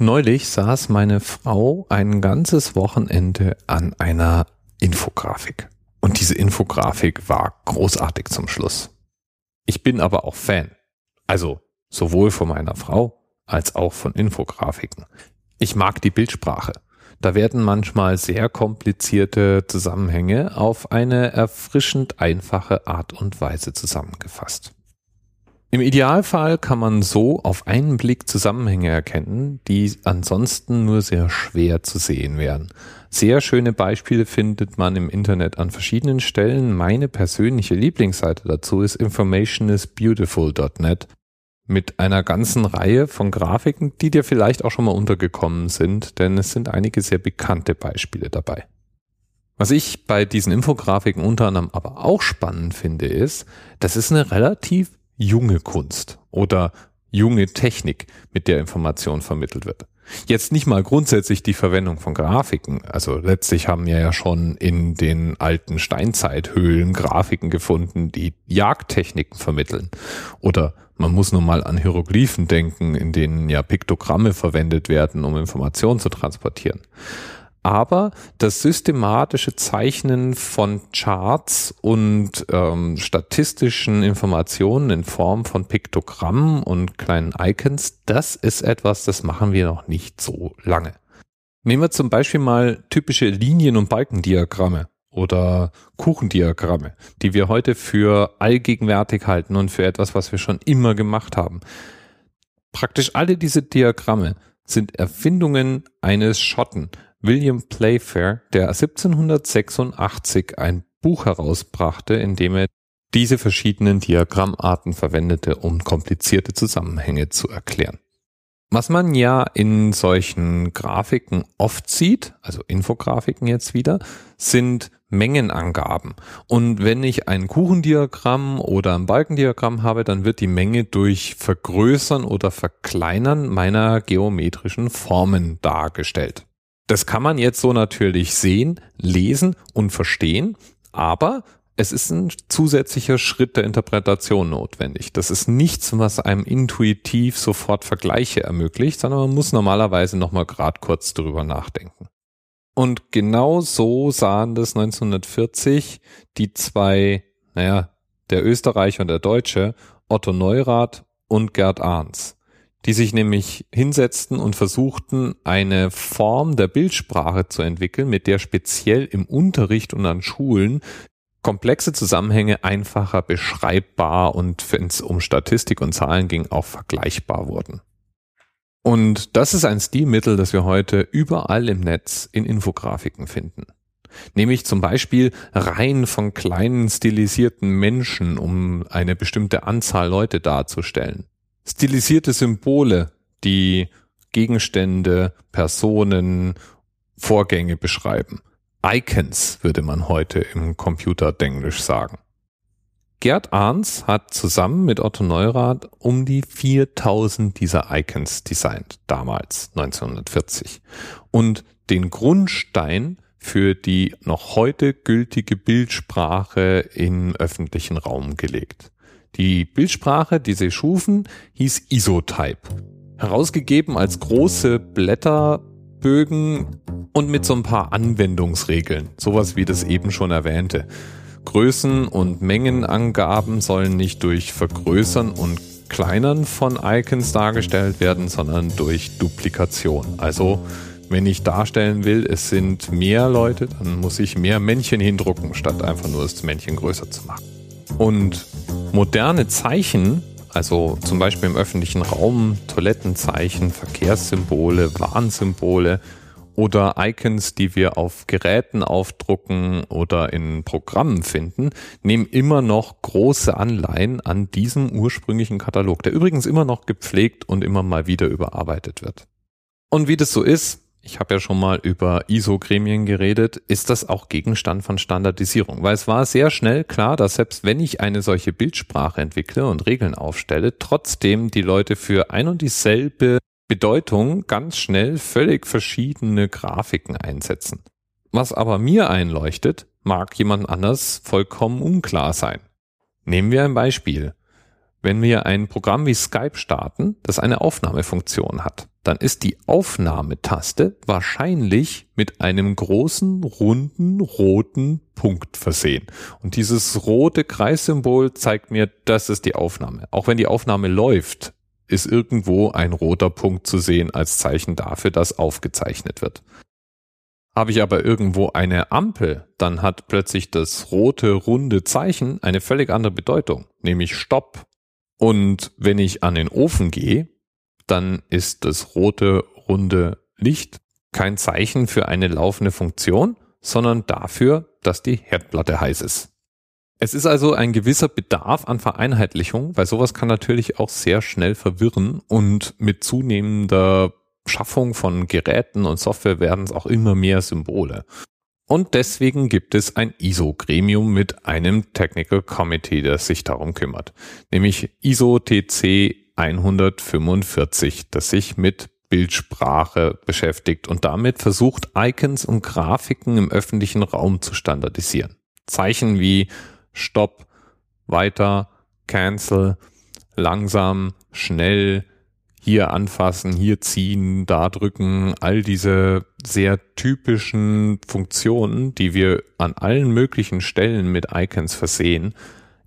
Neulich saß meine Frau ein ganzes Wochenende an einer Infografik. Und diese Infografik war großartig zum Schluss. Ich bin aber auch Fan. Also sowohl von meiner Frau als auch von Infografiken. Ich mag die Bildsprache. Da werden manchmal sehr komplizierte Zusammenhänge auf eine erfrischend einfache Art und Weise zusammengefasst. Im Idealfall kann man so auf einen Blick Zusammenhänge erkennen, die ansonsten nur sehr schwer zu sehen wären. Sehr schöne Beispiele findet man im Internet an verschiedenen Stellen. Meine persönliche Lieblingsseite dazu ist informationisbeautiful.net mit einer ganzen Reihe von Grafiken, die dir vielleicht auch schon mal untergekommen sind, denn es sind einige sehr bekannte Beispiele dabei. Was ich bei diesen Infografiken unter anderem aber auch spannend finde, ist, das ist eine relativ junge Kunst oder junge Technik, mit der Information vermittelt wird. Jetzt nicht mal grundsätzlich die Verwendung von Grafiken. Also letztlich haben wir ja schon in den alten Steinzeithöhlen Grafiken gefunden, die Jagdtechniken vermitteln. Oder man muss nur mal an Hieroglyphen denken, in denen ja Piktogramme verwendet werden, um Informationen zu transportieren aber das systematische Zeichnen von Charts und ähm, statistischen Informationen in Form von Piktogrammen und kleinen Icons, das ist etwas, das machen wir noch nicht so lange. Nehmen wir zum Beispiel mal typische Linien- und Balkendiagramme oder Kuchendiagramme, die wir heute für allgegenwärtig halten und für etwas, was wir schon immer gemacht haben. Praktisch alle diese Diagramme sind Erfindungen eines Schotten, William Playfair, der 1786 ein Buch herausbrachte, in dem er diese verschiedenen Diagrammarten verwendete, um komplizierte Zusammenhänge zu erklären. Was man ja in solchen Grafiken oft sieht, also Infografiken jetzt wieder, sind Mengenangaben. Und wenn ich ein Kuchendiagramm oder ein Balkendiagramm habe, dann wird die Menge durch Vergrößern oder Verkleinern meiner geometrischen Formen dargestellt. Das kann man jetzt so natürlich sehen, lesen und verstehen, aber es ist ein zusätzlicher Schritt der Interpretation notwendig. Das ist nichts, was einem intuitiv sofort Vergleiche ermöglicht, sondern man muss normalerweise nochmal grad kurz drüber nachdenken. Und genau so sahen das 1940 die zwei, naja, der Österreicher und der Deutsche, Otto Neurath und Gerd Ahns die sich nämlich hinsetzten und versuchten, eine Form der Bildsprache zu entwickeln, mit der speziell im Unterricht und an Schulen komplexe Zusammenhänge einfacher beschreibbar und wenn es um Statistik und Zahlen ging, auch vergleichbar wurden. Und das ist ein Stilmittel, das wir heute überall im Netz in Infografiken finden. Nämlich zum Beispiel Reihen von kleinen stilisierten Menschen, um eine bestimmte Anzahl Leute darzustellen stilisierte Symbole, die Gegenstände, Personen, Vorgänge beschreiben. Icons würde man heute im Computerdenglisch sagen. Gerd Arns hat zusammen mit Otto Neurath um die 4000 dieser Icons designt, damals 1940. Und den Grundstein für die noch heute gültige Bildsprache im öffentlichen Raum gelegt. Die Bildsprache, die sie schufen, hieß Isotype. Herausgegeben als große Blätterbögen und mit so ein paar Anwendungsregeln. Sowas wie das eben schon erwähnte. Größen und Mengenangaben sollen nicht durch Vergrößern und Kleinern von Icons dargestellt werden, sondern durch Duplikation. Also wenn ich darstellen will, es sind mehr Leute, dann muss ich mehr Männchen hindrucken, statt einfach nur das Männchen größer zu machen. Und moderne Zeichen, also zum Beispiel im öffentlichen Raum, Toilettenzeichen, Verkehrssymbole, Warnsymbole oder Icons, die wir auf Geräten aufdrucken oder in Programmen finden, nehmen immer noch große Anleihen an diesem ursprünglichen Katalog, der übrigens immer noch gepflegt und immer mal wieder überarbeitet wird. Und wie das so ist, ich habe ja schon mal über ISO-Gremien geredet, ist das auch Gegenstand von Standardisierung, weil es war sehr schnell klar, dass selbst wenn ich eine solche Bildsprache entwickle und Regeln aufstelle, trotzdem die Leute für ein und dieselbe Bedeutung ganz schnell völlig verschiedene Grafiken einsetzen. Was aber mir einleuchtet, mag jemand anders vollkommen unklar sein. Nehmen wir ein Beispiel. Wenn wir ein Programm wie Skype starten, das eine Aufnahmefunktion hat, dann ist die Aufnahmetaste wahrscheinlich mit einem großen, runden, roten Punkt versehen. Und dieses rote Kreissymbol zeigt mir, das ist die Aufnahme. Auch wenn die Aufnahme läuft, ist irgendwo ein roter Punkt zu sehen als Zeichen dafür, dass aufgezeichnet wird. Habe ich aber irgendwo eine Ampel, dann hat plötzlich das rote, runde Zeichen eine völlig andere Bedeutung, nämlich Stopp. Und wenn ich an den Ofen gehe, dann ist das rote, runde Licht kein Zeichen für eine laufende Funktion, sondern dafür, dass die Herdplatte heiß ist. Es ist also ein gewisser Bedarf an Vereinheitlichung, weil sowas kann natürlich auch sehr schnell verwirren und mit zunehmender Schaffung von Geräten und Software werden es auch immer mehr Symbole. Und deswegen gibt es ein ISO-Gremium mit einem Technical Committee, das sich darum kümmert, nämlich ISO TC 145, das sich mit Bildsprache beschäftigt und damit versucht, Icons und Grafiken im öffentlichen Raum zu standardisieren. Zeichen wie Stopp, weiter, Cancel, langsam, schnell, hier anfassen, hier ziehen, da drücken, all diese sehr typischen Funktionen, die wir an allen möglichen Stellen mit Icons versehen,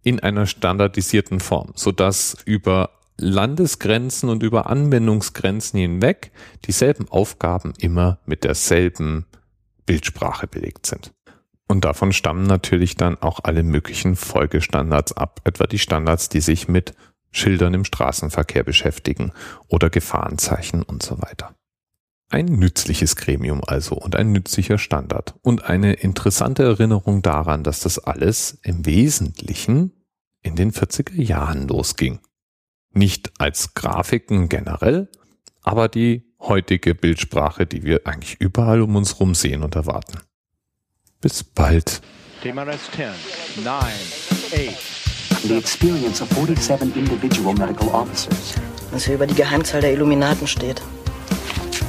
in einer standardisierten Form, sodass über Landesgrenzen und über Anwendungsgrenzen hinweg dieselben Aufgaben immer mit derselben Bildsprache belegt sind. Und davon stammen natürlich dann auch alle möglichen Folgestandards ab, etwa die Standards, die sich mit Schildern im Straßenverkehr beschäftigen oder Gefahrenzeichen und so weiter. Ein nützliches Gremium also und ein nützlicher Standard und eine interessante Erinnerung daran, dass das alles im Wesentlichen in den 40er Jahren losging. Nicht als Grafiken generell, aber die heutige Bildsprache, die wir eigentlich überall um uns rum sehen und erwarten. Bis bald. DMRS 10, 9, 8, The experience of 47 individual medical officers. Was hier über die Geheimzahl der Illuminaten steht.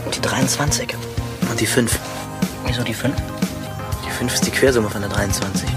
Und die 23. Und die 5. Wieso die 5? Die 5 ist die Quersumme von der 23.